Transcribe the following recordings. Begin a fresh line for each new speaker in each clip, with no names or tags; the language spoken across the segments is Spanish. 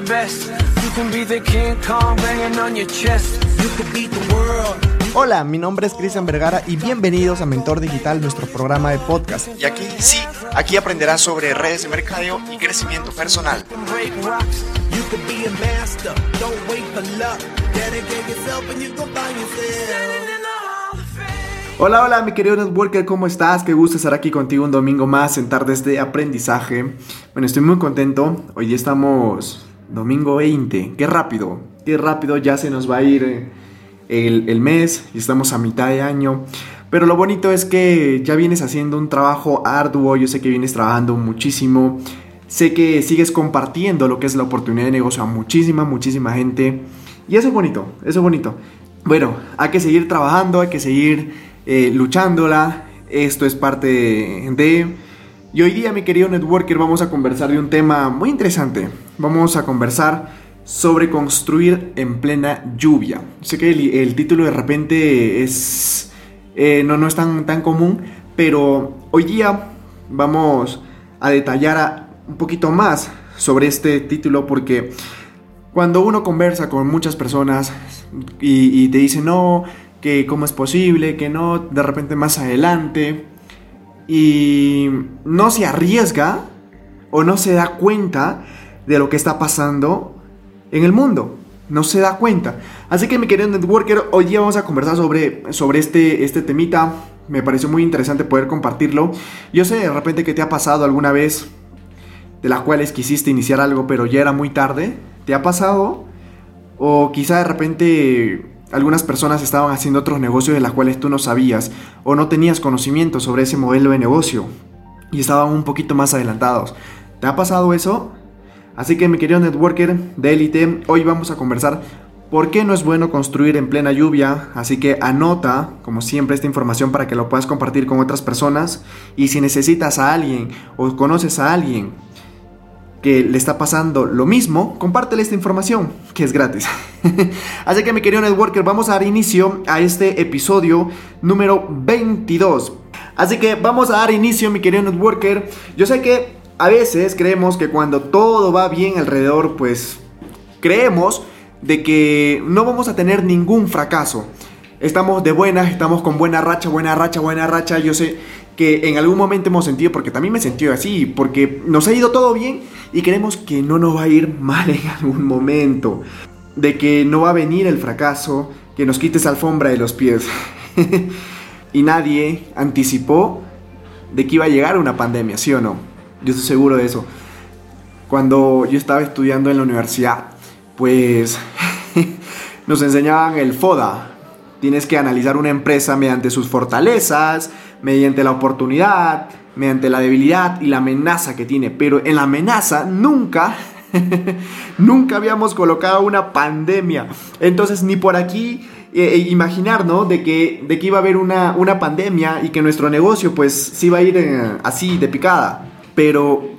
the best. You can be the King Kong banging on your chest. You could beat the world.
Hola, mi nombre es Cristian Vergara y bienvenidos a Mentor Digital, nuestro programa de podcast.
Y aquí sí, aquí aprenderás sobre redes de mercadeo y crecimiento personal.
Hola, hola, mi querido networker, ¿cómo estás? Qué gusto estar aquí contigo un domingo más en Tardes de Aprendizaje. Bueno, estoy muy contento. Hoy día estamos domingo 20. Qué rápido, qué rápido ya se nos va a ir eh, el, el mes y estamos a mitad de año. Pero lo bonito es que ya vienes haciendo un trabajo arduo, yo sé que vienes trabajando muchísimo, sé que sigues compartiendo lo que es la oportunidad de negocio a muchísima, muchísima gente. Y eso es bonito, eso es bonito. Bueno, hay que seguir trabajando, hay que seguir eh, luchándola. Esto es parte de... Y hoy día, mi querido networker, vamos a conversar de un tema muy interesante. Vamos a conversar sobre construir en plena lluvia. Sé que el, título de repente es... eh, no, no es tan, tan común, pero hoy día vamos a detallar un poquito más sobre este título porque cuando uno conversa con muchas personas y, y te dicen no, que cómo es posible, que no, de repente más adelante, y no se arriesga o no se da cuenta de lo que está pasando en el mundo. No se da cuenta. Así que mi querido networker, hoy día vamos a conversar sobre, sobre este, este temita. Me pareció muy interesante poder compartirlo. Yo sé de repente que te ha pasado alguna vez de las cuales quisiste iniciar algo pero ya era muy tarde. ¿Te ha pasado? O quizá de repente algunas personas estaban haciendo otros negocios de las cuales tú no sabías o no tenías conocimiento sobre ese modelo de negocio y estaban un poquito más adelantados. ¿Te ha pasado eso? Así que mi querido networker de élite, hoy vamos a conversar por qué no es bueno construir en plena lluvia. Así que anota, como siempre, esta información para que lo puedas compartir con otras personas. Y si necesitas a alguien o conoces a alguien que le está pasando lo mismo, compártele esta información, que es gratis. Así que mi querido networker, vamos a dar inicio a este episodio número 22. Así que vamos a dar inicio, mi querido networker. Yo sé que a veces creemos que cuando todo va bien alrededor, pues creemos de que no vamos a tener ningún fracaso. Estamos de buenas, estamos con buena racha, buena racha, buena racha. Yo sé que en algún momento hemos sentido, porque también me sentido así, porque nos ha ido todo bien y creemos que no nos va a ir mal en algún momento. De que no va a venir el fracaso, que nos quites alfombra de los pies. y nadie anticipó de que iba a llegar una pandemia, ¿sí o no? Yo estoy seguro de eso. Cuando yo estaba estudiando en la universidad, pues nos enseñaban el FODA. Tienes que analizar una empresa mediante sus fortalezas, mediante la oportunidad, mediante la debilidad y la amenaza que tiene. Pero en la amenaza nunca, nunca habíamos colocado una pandemia. Entonces ni por aquí eh, eh, imaginar, ¿no? De que, de que iba a haber una, una pandemia y que nuestro negocio pues sí iba a ir eh, así de picada. Pero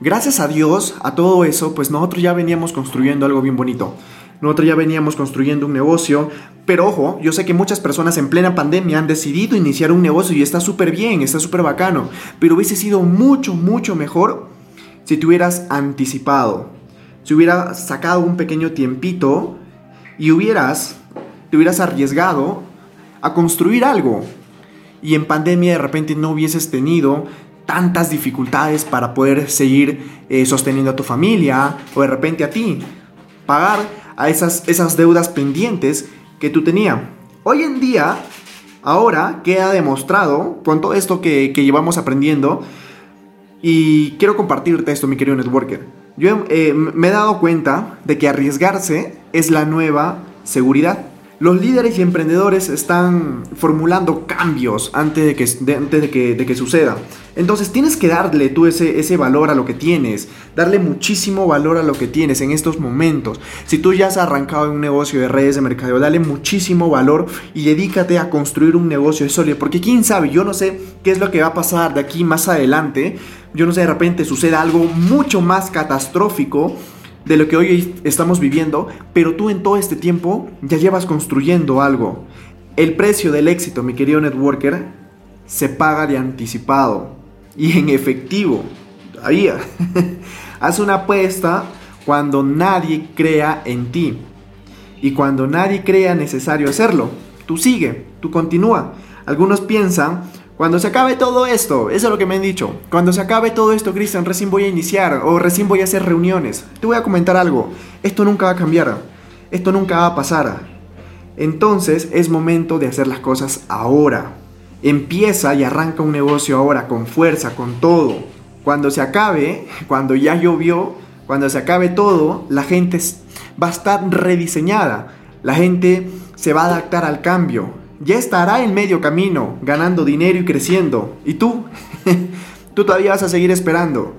gracias a Dios, a todo eso, pues nosotros ya veníamos construyendo algo bien bonito. Nosotros ya veníamos construyendo un negocio, pero ojo, yo sé que muchas personas en plena pandemia han decidido iniciar un negocio y está súper bien, está súper bacano, pero hubiese sido mucho, mucho mejor si te hubieras anticipado, si hubieras sacado un pequeño tiempito y hubieras, te hubieras arriesgado a construir algo. Y en pandemia de repente no hubieses tenido tantas dificultades para poder seguir eh, sosteniendo a tu familia o de repente a ti, pagar a esas, esas deudas pendientes que tú tenías. Hoy en día, ahora queda demostrado con todo esto que, que llevamos aprendiendo y quiero compartirte esto, mi querido networker. Yo eh, me he dado cuenta de que arriesgarse es la nueva seguridad. Los líderes y emprendedores están formulando cambios antes de que, antes de que, de que suceda. Entonces tienes que darle tú ese, ese valor a lo que tienes, darle muchísimo valor a lo que tienes en estos momentos. Si tú ya has arrancado en un negocio de redes de mercadeo, dale muchísimo valor y dedícate a construir un negocio sólido. Porque quién sabe, yo no sé qué es lo que va a pasar de aquí más adelante. Yo no sé, de repente suceda algo mucho más catastrófico de lo que hoy estamos viviendo, pero tú en todo este tiempo ya llevas construyendo algo. El precio del éxito, mi querido networker, se paga de anticipado y en efectivo. Todavía. Haz una apuesta cuando nadie crea en ti. Y cuando nadie crea necesario hacerlo, tú sigue, tú continúa. Algunos piensan, cuando se acabe todo esto, eso es lo que me han dicho, cuando se acabe todo esto, Cristian, recién voy a iniciar o recién voy a hacer reuniones. Te voy a comentar algo, esto nunca va a cambiar, esto nunca va a pasar. Entonces es momento de hacer las cosas ahora. Empieza y arranca un negocio ahora con fuerza, con todo. Cuando se acabe, cuando ya llovió, cuando se acabe todo, la gente va a estar rediseñada. La gente se va a adaptar al cambio. Ya estará en medio camino, ganando dinero y creciendo. ¿Y tú? tú todavía vas a seguir esperando.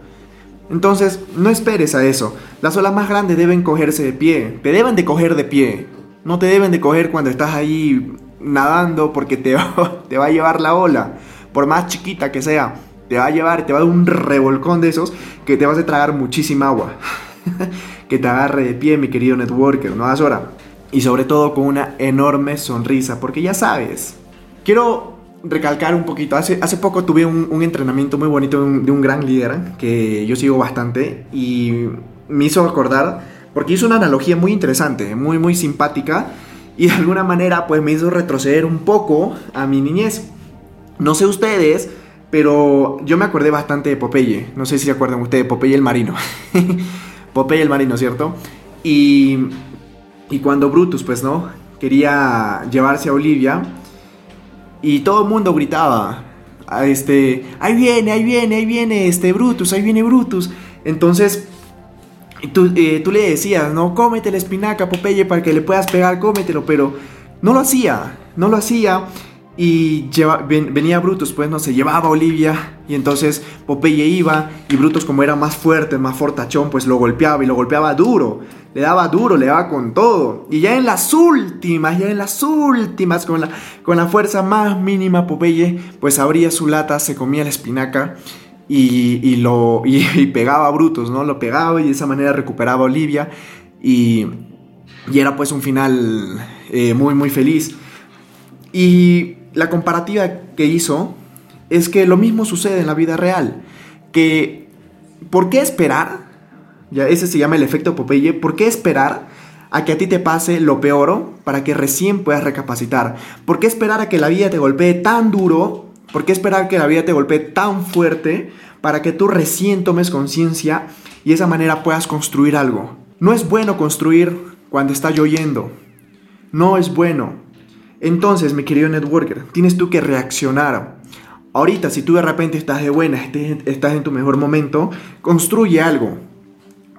Entonces, no esperes a eso. Las olas más grandes deben cogerse de pie. Te deben de coger de pie. No te deben de coger cuando estás ahí nadando porque te va, te va a llevar la ola. Por más chiquita que sea, te va a llevar, te va a dar un revolcón de esos que te vas a tragar muchísima agua. que te agarre de pie, mi querido networker, no hagas hora. Y sobre todo con una enorme sonrisa, porque ya sabes. Quiero recalcar un poquito. Hace, hace poco tuve un, entrenamiento muy bonito de un, de un, gran líder que yo sigo bastante y me hizo acordar, porque hizo una analogía muy interesante, muy, muy simpática y de alguna manera pues me hizo retroceder un poco a mi niñez. No sé ustedes, pero yo me acordé bastante de Popeye. No sé si se acuerdan ustedes, Popeye el marino. Popeye el marino, ¿cierto? Y, y cuando Brutus, pues, ¿no? Quería llevarse a Olivia y todo el mundo gritaba, a este, ahí viene, ahí viene, ahí viene, este Brutus, ahí viene Brutus. Entonces, tú, eh, tú le decías, no, cómete la espinaca, Popeye, para que le puedas pegar, cómetelo, pero no lo hacía, no lo hacía. Y venía Brutus, pues no se llevaba a Olivia. Y entonces Popeye iba. Y Brutus, como era más fuerte, más fortachón, pues lo golpeaba. Y lo golpeaba duro. Le daba duro, le daba con todo. Y ya en las últimas, ya en las últimas, con la, con la fuerza más mínima, Popeye, pues abría su lata, se comía la espinaca. Y, lo, y, pegaba a Brutus, ¿no? Lo pegaba y de esa manera recuperaba a Olivia. Y, y era pues un final eh, muy, muy feliz. Y la comparativa que hizo es que lo mismo sucede en la vida real. Que, ¿por qué esperar? Ya ese se llama el efecto Popeye. ¿Por qué esperar a que a ti te pase lo peor para que recién puedas recapacitar? ¿Por qué esperar a que la vida te golpee tan duro? ¿Por qué esperar que la vida te golpee tan fuerte para que tú recién tomes conciencia y de esa manera puedas construir algo? No es bueno construir cuando está lloviendo. No es bueno. Entonces, mi querido networker, tienes tú que reaccionar. Ahorita, si tú de repente estás de buena, estás en tu mejor momento, construye algo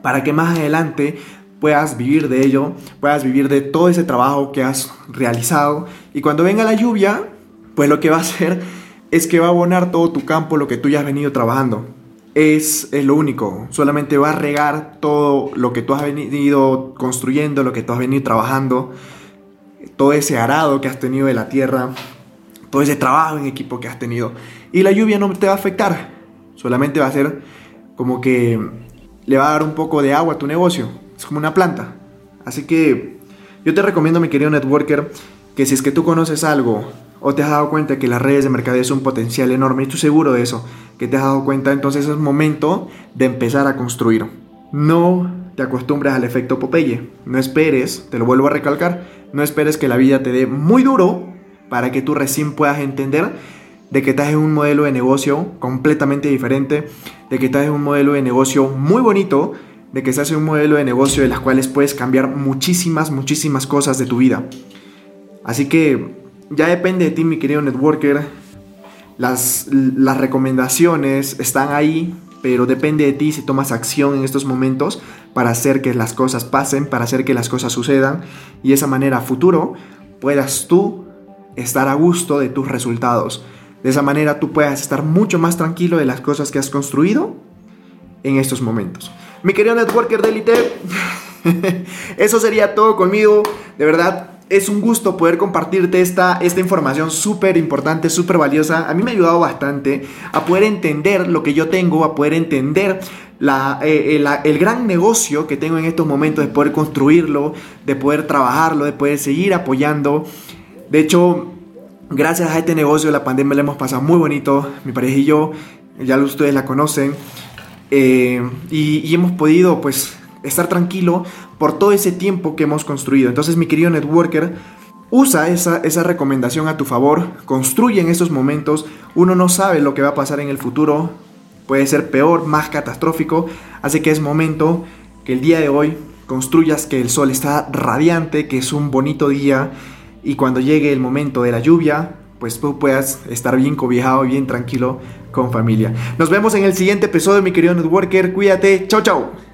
para que más adelante puedas vivir de ello, puedas vivir de todo ese trabajo que has realizado. Y cuando venga la lluvia, pues lo que va a hacer es que va a abonar todo tu campo, lo que tú ya has venido trabajando. Es, es, lo único, solamente va a regar todo lo que tú has venido construyendo, lo que tú has venido trabajando todo ese arado que has tenido de la tierra, todo ese trabajo en equipo que has tenido. Y la lluvia no te va a afectar, solamente va a ser como que le va a dar un poco de agua a tu negocio, es como una planta. Así que yo te recomiendo, mi querido networker, que si es que tú conoces algo o te has dado cuenta que las redes de mercadeo es un potencial enorme y tú seguro de eso, que te has dado cuenta, entonces es momento de empezar a construir. No te acostumbres al efecto Popeye. No esperes, te lo vuelvo a recalcar, no esperes que la vida te dé muy duro para que tú recién puedas entender de que estás en un modelo de negocio completamente diferente, de que estás en un modelo de negocio muy bonito, de que estás en un modelo de negocio de las cuales puedes cambiar muchísimas, muchísimas cosas de tu vida. Así que ya depende de ti, mi querido networker. Las, las recomendaciones están ahí, pero depende de ti si tomas acción en estos momentos para hacer que las cosas pasen, para hacer que las cosas sucedan y de esa manera futuro puedas tú estar a gusto de tus resultados. De esa manera tú puedas estar mucho más tranquilo de las cosas que has construido en estos momentos. Mi querido networker de élite, eso sería todo conmigo. De verdad, es un gusto poder compartirte esta, esta información súper importante, súper valiosa. A mí me ha ayudado bastante a poder entender lo que yo tengo, a poder entender la, eh, eh, el gran negocio que tengo en estos momentos, de poder construirlo, de poder trabajarlo, de poder seguir apoyando. De hecho, gracias a este negocio, la pandemia la hemos pasado muy bonito, mi pareja y yo, ya ustedes la conocen, eh, y, y hemos podido pues estar tranquilo por todo ese tiempo que hemos construido. Entonces, mi querido networker, usa esa, esa recomendación a tu favor, construye en estos momentos, uno no sabe lo que va a pasar en el futuro, puede ser peor, más catastrófico, así que es momento que el día de hoy construyas que el sol está radiante, que es un bonito día y cuando llegue el momento de la lluvia, pues tú puedas estar bien cobijado y bien tranquilo con familia. Nos vemos en el siguiente episodio, mi querido networker. Cuídate. Chao, chao.